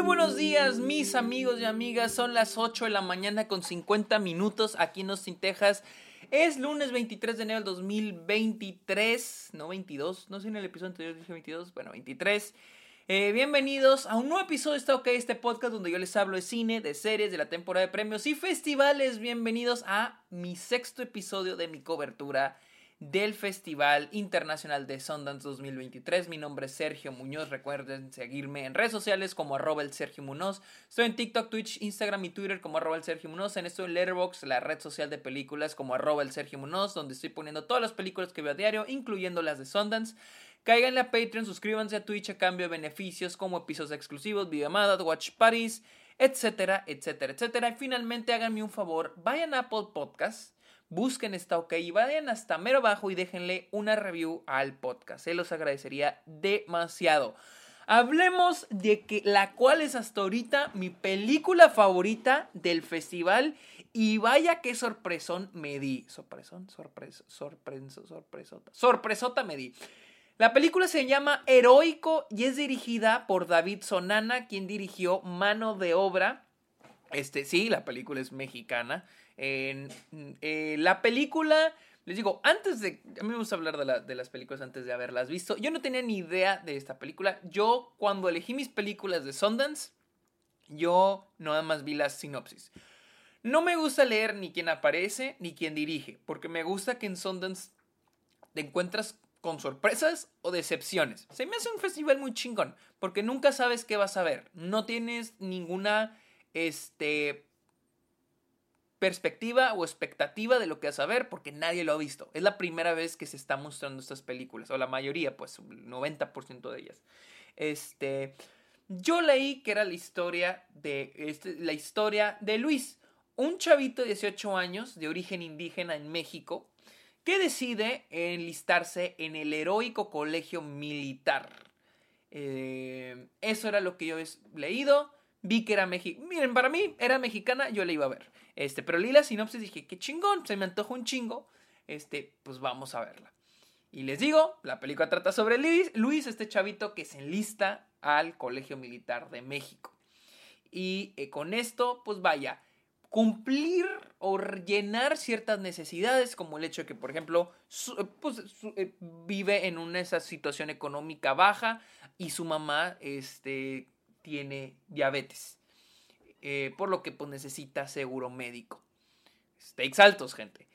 Muy buenos días, mis amigos y amigas. Son las 8 de la mañana con 50 minutos aquí en Austin, Texas. Es lunes 23 de enero del 2023, no 22, no sé en el episodio anterior dije 22, bueno, 23. Eh, bienvenidos a un nuevo episodio de Está OK, este podcast donde yo les hablo de cine, de series, de la temporada de premios y festivales. Bienvenidos a mi sexto episodio de mi cobertura del Festival Internacional de Sundance 2023. Mi nombre es Sergio Muñoz. Recuerden seguirme en redes sociales como arroba el Sergio Muñoz. Estoy en TikTok, Twitch, Instagram y Twitter como arroba el Sergio Muñoz. En esto en Letterboxd, la red social de películas como arroba el Sergio Muñoz, donde estoy poniendo todas las películas que veo a diario, incluyendo las de Sundance. Cáiganle a Patreon, suscríbanse a Twitch a cambio de beneficios como episodios exclusivos, videollamadas, watch parties, etcétera, etcétera, etcétera. Y finalmente háganme un favor, vayan a Apple Podcasts busquen esta OK y vayan hasta mero abajo y déjenle una review al podcast. Se los agradecería demasiado. Hablemos de que la cual es hasta ahorita mi película favorita del festival y vaya qué sorpresón me di. Sorpresón, sorpresa, sorpreso, sorpresota. Sorpresota me di. La película se llama Heroico y es dirigida por David Sonana, quien dirigió Mano de Obra. Este, sí, la película es mexicana. En, eh, la película, les digo, antes de... A mí me gusta hablar de, de, las películas antes de haberlas visto. Yo no tenía ni idea de esta película. Yo, cuando elegí mis películas de Sundance, yo nada más vi las sinopsis. No me gusta leer ni quién aparece ni quién dirige, porque me gusta que en Sundance te encuentras con sorpresas o decepciones. Se me hace un festival muy chingón, porque nunca sabes qué vas a ver. No tienes ninguna este perspectiva o expectativa de lo que vas a ver porque nadie lo ha visto. Es la primera vez que se está mostrando estas películas, o la mayoría, pues el 90% de ellas. Este, yo leí que era la historia de este, la historia de Luis, un chavito de 18 años de origen indígena en México que decide enlistarse en el heroico colegio militar. Eh, eso era lo que yo he leído. Vi que era mexicana. Miren, para mí era mexicana, yo la iba a ver. Este, pero leí sinopsis dije, qué chingón, se me antoja un chingo. Este, pues vamos a verla. Y les digo, la película trata sobre Luis, Luis este chavito que se enlista al Colegio Militar de México. Y eh, con esto, pues vaya, cumplir o llenar ciertas necesidades, como el hecho de que, por ejemplo, pues, eh, vive en una esa situación económica baja y su mamá este, tiene diabetes. Eh, por lo que pues necesita seguro médico. Stakes altos, gente.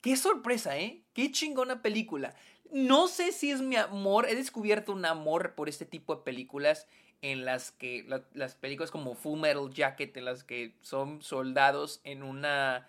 qué sorpresa, ¿eh? Qué chingona película. No sé si es mi amor, he descubierto un amor por este tipo de películas en las que las películas como Full Metal Jacket, en las que son soldados en una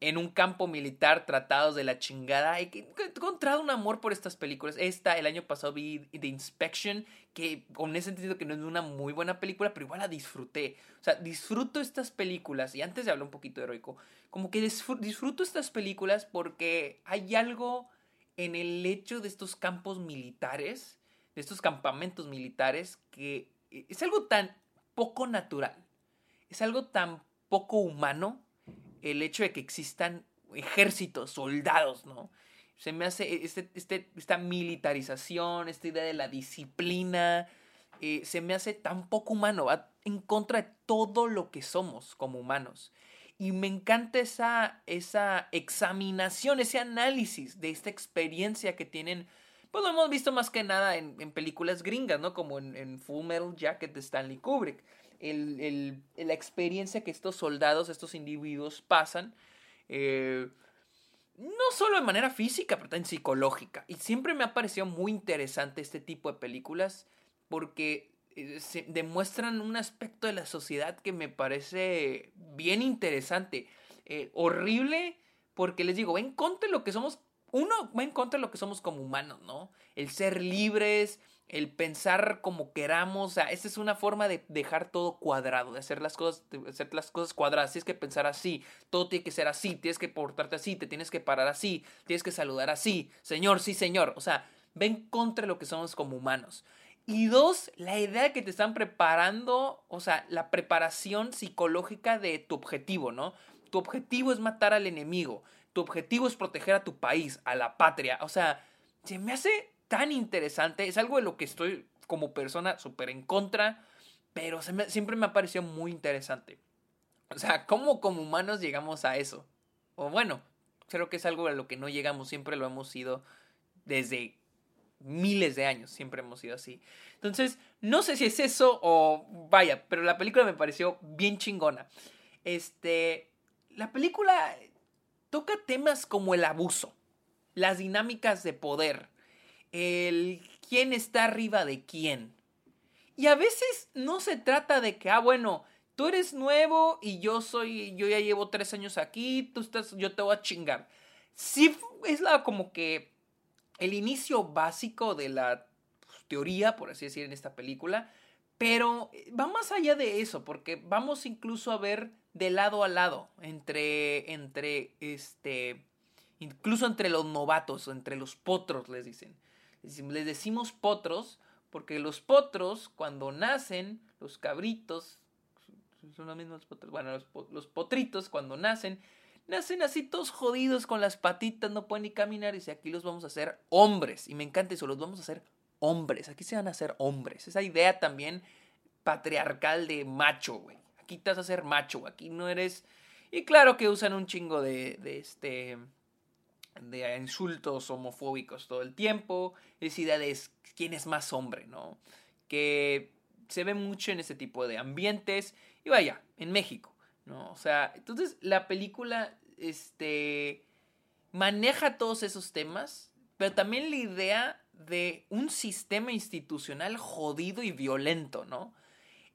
en un campo militar tratados de la chingada. He encontrado un amor por estas películas. Esta, el año pasado vi The Inspection, que con ese sentido que no es una muy buena película, pero igual la disfruté. O sea, disfruto estas películas, y antes de hablar un poquito heroico, como que disfruto estas películas porque hay algo en el hecho de estos campos militares, de estos campamentos militares, que es algo tan poco natural, es algo tan poco humano el hecho de que existan ejércitos, soldados, ¿no? Se me hace este, este, esta militarización, esta idea de la disciplina, eh, se me hace tan poco humano, va en contra de todo lo que somos como humanos. Y me encanta esa, esa examinación, ese análisis de esta experiencia que tienen, pues lo hemos visto más que nada en, películas gringas, ¿no? Como en, en Full Metal Jacket de Stanley Kubrick el, la experiencia que estos soldados, estos individuos pasan, eh, no solo de manera física, pero también psicológica. Y siempre me ha parecido muy interesante este tipo de películas porque eh, demuestran un aspecto de la sociedad que me parece bien interesante. Eh, horrible porque les digo, va en contra lo que somos, uno va en contra de lo que somos como humanos, ¿no? El ser libres, el pensar como queramos, o sea, esta es una forma de dejar todo cuadrado, de hacer las cosas, de hacer las cosas cuadradas, tienes que pensar así, todo tiene que ser así, tienes que portarte así, te tienes que parar así, tienes que saludar así, señor, sí, señor, o sea, ven contra lo que somos como humanos. Y dos, la idea que te están preparando, o sea, la preparación psicológica de tu objetivo, ¿no? Tu objetivo es matar al enemigo, tu objetivo es proteger a tu país, a la patria, o sea, se me hace tan interesante, es algo de lo que estoy como persona súper en contra, pero siempre me ha parecido muy interesante. O sea, ¿cómo como humanos llegamos a eso? O bueno, creo que es algo a lo que no llegamos, siempre lo hemos sido desde miles de años, siempre hemos sido así. Entonces, no sé si es eso o vaya, pero la película me pareció bien chingona. Este, la película toca temas como el abuso, las dinámicas de poder, el quién está arriba de quién. Y a veces no se trata de que, ah, bueno, tú eres nuevo y yo soy, yo ya llevo tres años aquí, tú estás, yo te voy a chingar. Sí, es la como que el inicio básico de la teoría, por así decir, en esta película, pero va más allá de eso, porque vamos incluso a ver de lado a lado, entre, entre, este, incluso entre los novatos, entre los potros, les dicen. Les decimos potros porque los potros, cuando nacen, los cabritos, son los mismos potros, bueno, los, los potritos cuando nacen, nacen así todos jodidos con las patitas, no pueden ni caminar, y dice, aquí los vamos a hacer hombres, y me encanta eso, los vamos a hacer hombres, aquí se van a hacer hombres, esa idea también patriarcal de macho, güey. Aquí te vas a ser macho, aquí no eres... Y claro que usan un chingo de, de este de insultos homofóbicos todo el tiempo, es idea de quién es más hombre, ¿no? Que se ve mucho en ese tipo de ambientes y vaya, en México, ¿no? O sea, entonces la película este maneja todos esos temas, pero también la idea de un sistema institucional jodido y violento, ¿no?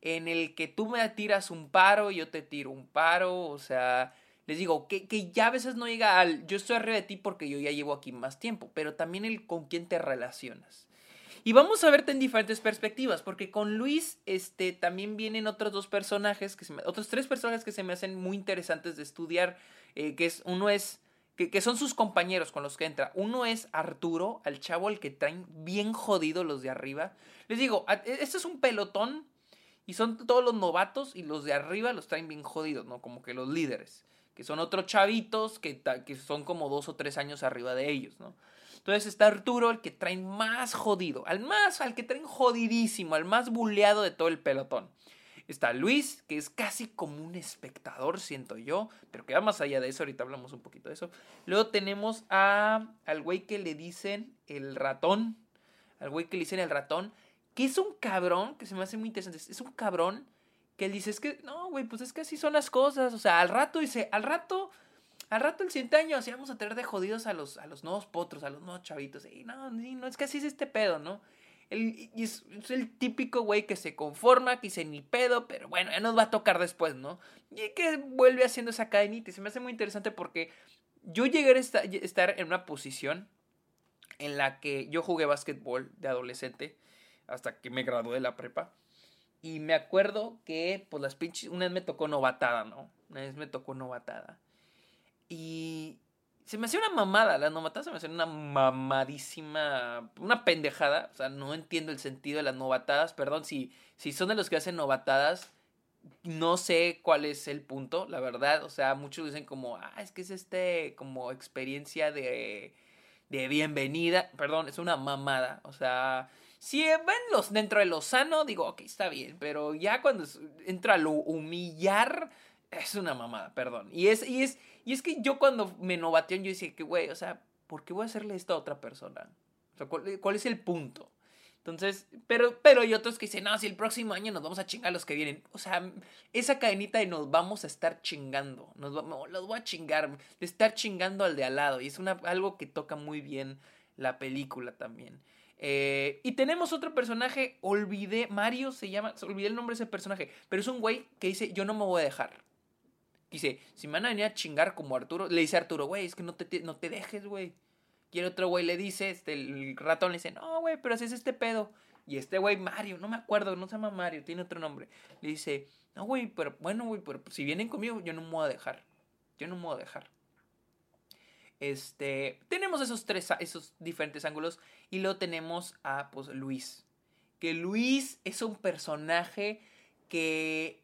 en el que tú me tiras un paro yo te tiro un paro, o sea, les digo, que, que, ya a veces no llega al yo estoy arriba de ti porque yo ya llevo aquí más tiempo, pero también el con quién te relacionas. Y vamos a verte en diferentes perspectivas, porque con Luis este, también vienen otros dos personajes, que se otros tres personajes que se me hacen muy interesantes de estudiar, eh, que es, uno es, que, que, son sus compañeros con los que entra. Uno es Arturo, al chavo al que traen bien jodido los de arriba. Les digo, este es un pelotón y son todos los novatos y los de arriba los traen bien jodidos, ¿no? Como que los líderes. Que son otros chavitos que, que son como dos o tres años arriba de ellos, ¿no? Entonces está Arturo, el que traen más jodido. Al más, al que traen jodidísimo, al más buleado de todo el pelotón. Está Luis, que es casi como un espectador, siento yo, pero que va más allá de eso, ahorita hablamos un poquito de eso. Luego tenemos a, al güey que le dicen el ratón, al güey que le dicen el ratón, que es un cabrón, que se me hace muy interesante, es un cabrón que él dice, es que, no, güey, pues es que así son las cosas, o sea, al rato, dice, al rato, al rato el siguiente año así vamos a tener de jodidos a los, a los nuevos potros, a los nuevos chavitos, y no, no, es que así es este pedo, ¿no? y es, el típico güey que se conforma, que dice ni pedo, pero bueno, ya nos va a tocar después, ¿no? Y que vuelve haciendo esa cadenita. Y se me hace muy interesante porque yo llegué a estar en una posición en la que yo jugué básquetbol de adolescente hasta que me gradué de la prepa. Y me acuerdo que, pues las pinches, una vez me tocó novatada, ¿no? Una vez me tocó novatada. Y se me hacía una mamada, las novatadas se me hacían una mamadísima, una pendejada. O sea, no entiendo el sentido de las novatadas. Perdón, si, si son de los que hacen novatadas, no sé cuál es el punto, la verdad. O sea, muchos dicen como, ah, es que es este, como experiencia de, de bienvenida. Perdón, es una mamada. O sea, si ven los dentro de lo sano, digo, ok, está bien, pero ya cuando entra lo humillar, es una mamada, perdón. Y es, y es, y es que yo cuando me novatean, yo decía que, güey, o sea, ¿por qué voy a hacerle esto a otra persona? O ¿cuál, es el punto? Entonces, pero, pero hay otros que dicen, no, si el próximo año nos vamos a chingar a los que vienen. O sea, esa cadenita de nos vamos a estar chingando. Nos los voy a chingar. De estar chingando al de al lado. Y es una, algo que toca muy bien la película también. Eh, y tenemos otro personaje, olvidé, Mario se llama, olvidé el nombre de ese personaje, pero es un güey que dice, yo no me voy a dejar. Dice, si me van a venir a chingar como Arturo, le dice Arturo, güey, es que no te, no te dejes, güey. Y el otro güey le dice, este, el ratón le dice, no, güey, pero así es este pedo. Y este güey, Mario, no me acuerdo, no se llama Mario, tiene otro nombre. Le dice, no, güey, pero bueno, güey, pero si vienen conmigo, yo no me voy a dejar. Yo no me voy a dejar. Este, tenemos esos tres, esos diferentes ángulos y luego tenemos a pues Luis. Que Luis es un personaje que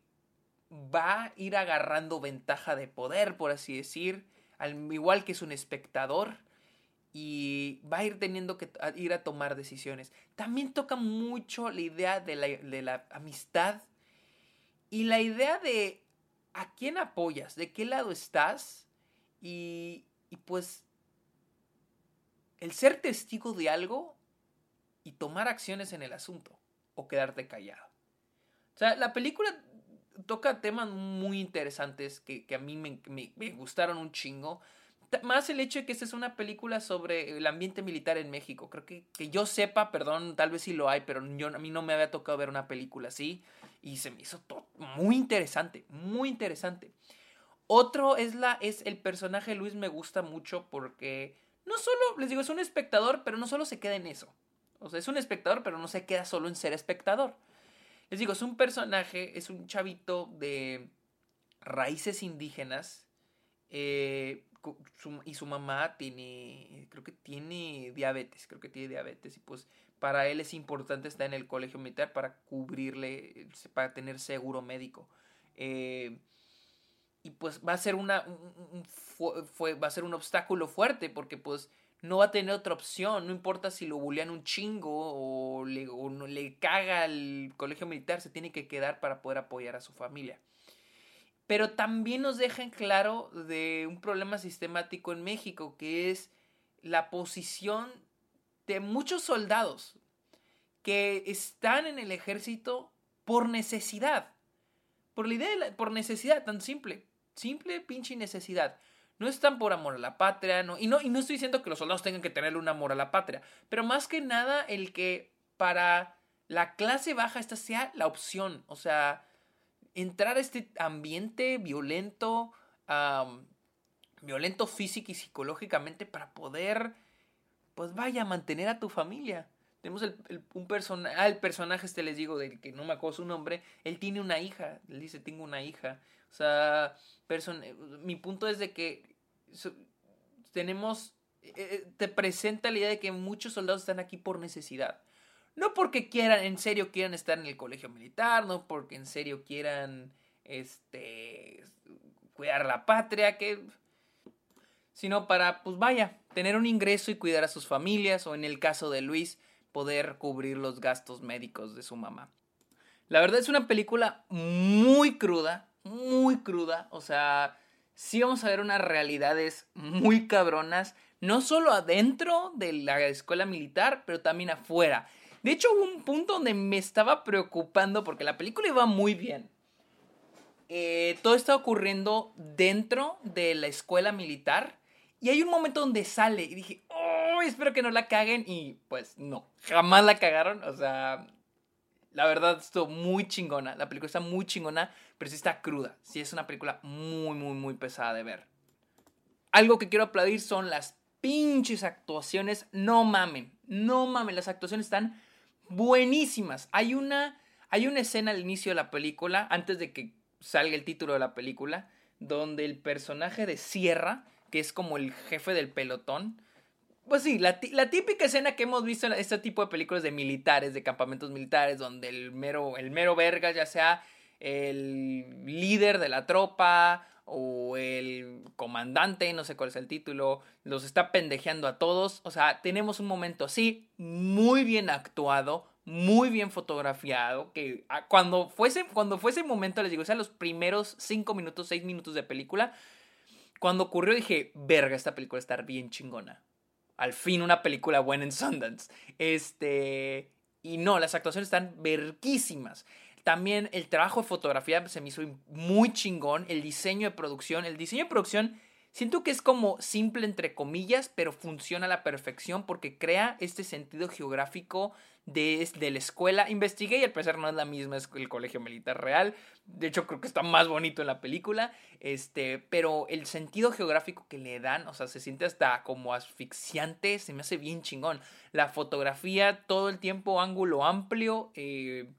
va a ir agarrando ventaja de poder, por así decir, al igual que es un espectador. y va a ir teniendo que ir a tomar decisiones. También toca mucho la idea de la, de la amistad y la idea de a quién apoyas, de qué lado estás y, y pues el ser testigo de algo y tomar acciones en el asunto o quedarte callado. O sea, la película toca temas muy interesantes que, a mí me, me, gustaron un chingo. Más el hecho de que esta es una película sobre el ambiente militar en México. Creo que, que yo sepa, perdón, tal vez sí lo hay, pero yo, a mí no me había tocado ver una película así. Y se me hizo todo muy interesante, muy interesante. Otro es, la, es el personaje Luis me gusta mucho porque no solo, les digo, es un espectador, pero no solo se queda en eso. O sea, es un espectador, pero no se queda solo en ser espectador. Les digo, es un personaje, es un chavito de raíces indígenas. Eh, y su mamá tiene, creo que tiene diabetes, creo que tiene diabetes. Y pues para él es importante estar en el colegio militar para cubrirle, para tener seguro médico. Eh, y pues va a ser una, fue, va a ser un obstáculo fuerte porque pues no va a tener otra opción, no importa si lo bulean un chingo o le, no, le caga el colegio militar, se tiene que quedar para poder apoyar a su familia. Pero también nos deja en claro de un problema sistemático en México, que es la posición de muchos soldados que están en el ejército por necesidad. Por la idea por necesidad tan simple. Simple pinche necesidad. No están por amor a la patria, no, y, no, y no estoy diciendo que los soldados tengan que tener un amor a la patria, pero más que nada el que para la clase baja esta sea la opción, o sea, entrar a este ambiente violento, violento físico y psicológicamente para poder, pues vaya, mantener a tu familia. Tenemos el, un personaje, ah, el personaje este les digo, del que no me acuerdo su nombre, él tiene una hija, él dice, tengo una hija. O sea, mi punto es de que tenemos, eh, eh, te presenta la idea de que muchos soldados están aquí por necesidad. No porque quieran, en serio quieran estar en el colegio militar, no porque en serio quieran, este, cuidar la patria, que, sino para, pues vaya, tener un ingreso y cuidar a sus familias, o en el caso de Luis, poder cubrir los gastos médicos de su mamá. La verdad es una película muy cruda, muy cruda, o sea, sí vamos a ver unas realidades muy cabronas, no solo adentro de la escuela militar, pero también afuera. De hecho, hubo un punto donde me estaba preocupando porque la película iba muy bien. Eh, todo está ocurriendo dentro de la escuela militar. Y hay un momento donde sale y dije, espero que no la caguen. Y pues no, jamás la cagaron. O sea, la verdad, estuvo muy chingona. La película está muy chingona, pero sí está cruda. Sí es una película muy, muy, muy pesada de ver. Algo que quiero aplaudir son las pinches actuaciones. No mamen, no mamen. Las actuaciones están buenísimas. Hay una, hay una escena al inicio de la película, antes de que salga el título de la película, donde el personaje de Sierra, que es como el jefe del pelotón, pues sí, la, típica escena que hemos visto en este tipo de películas de militares, de campamentos militares, donde el mero, el mero verga, ya sea el líder de la tropa o el comandante, no sé cuál es el título, los está pendejeando a todos. O sea, tenemos un momento así, muy bien actuado, muy bien fotografiado, que cuando fuese, cuando fuese el momento, les digo, o sea, los primeros 5 minutos, 6 minutos de película, cuando ocurrió dije, verga, esta película está bien chingona al fin una película buena en Sundance. Este. Y no, las actuaciones están verguísimas. También el trabajo de fotografía se me hizo muy chingón. El diseño de producción. El diseño de producción siento que es como simple entre comillas, pero funciona a la perfección porque crea este sentido geográfico de, la escuela. Investigué y al parecer no es la misma, es el colegio militar real. De hecho, creo que está más bonito en la película. Este, pero el sentido geográfico que le dan, o sea, se siente hasta como asfixiante, se me hace bien chingón. La fotografía, todo el tiempo ángulo amplio. Eh,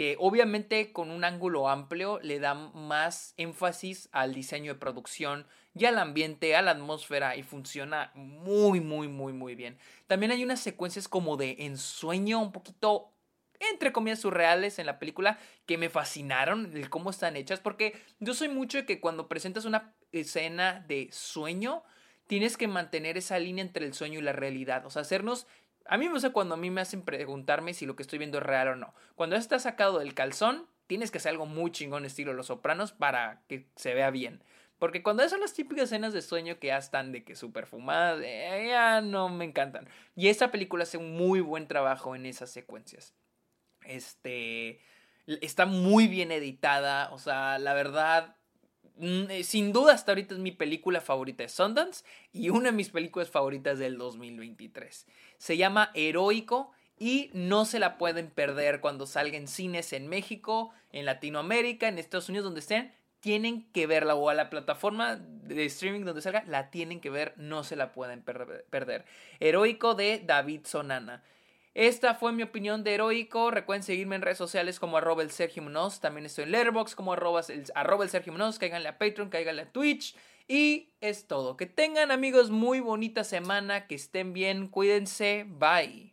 que obviamente con un ángulo amplio le da más énfasis al diseño de producción y al ambiente, a la atmósfera y funciona muy, muy, muy, muy bien. También hay unas secuencias como de ensueño un poquito entre comillas surreales en la película que me fascinaron el cómo están hechas porque yo soy mucho de que cuando presentas una escena de sueño tienes que mantener esa línea entre el sueño y la realidad. O sea, hacernos a mí me gusta cuando a mí me hacen preguntarme si lo que estoy viendo es real o no. Cuando está sacado del calzón, tienes que hacer algo muy chingón estilo Los Sopranos para que se vea bien. Porque cuando son las típicas escenas de sueño que ya están de que súper fumadas, eh, ya no me encantan. Y esta película hace un muy buen trabajo en esas secuencias. Este. Está muy bien editada. O sea, la verdad. Mm, eh, sin duda, hasta ahorita es mi película favorita de Sundance y una de mis películas favoritas del 2023. Se llama Heroico y no se la pueden perder cuando salga en cines en México, en Latinoamérica, en Estados Unidos, donde estén. Tienen que verla o a la plataforma de streaming donde salga, la tienen que ver, no se la pueden perder. Heroico de David Sonana. Esta fue mi opinión de Heroico. Recuerden seguirme en redes sociales como arroba el Sergio También estoy en Letterboxd como arroba el, arroba el Sergio Munoz. Cáiganle a Patreon, cáiganle a Twitch. Y es todo. Que tengan amigos muy bonita semana. Que estén bien. Cuídense. Bye.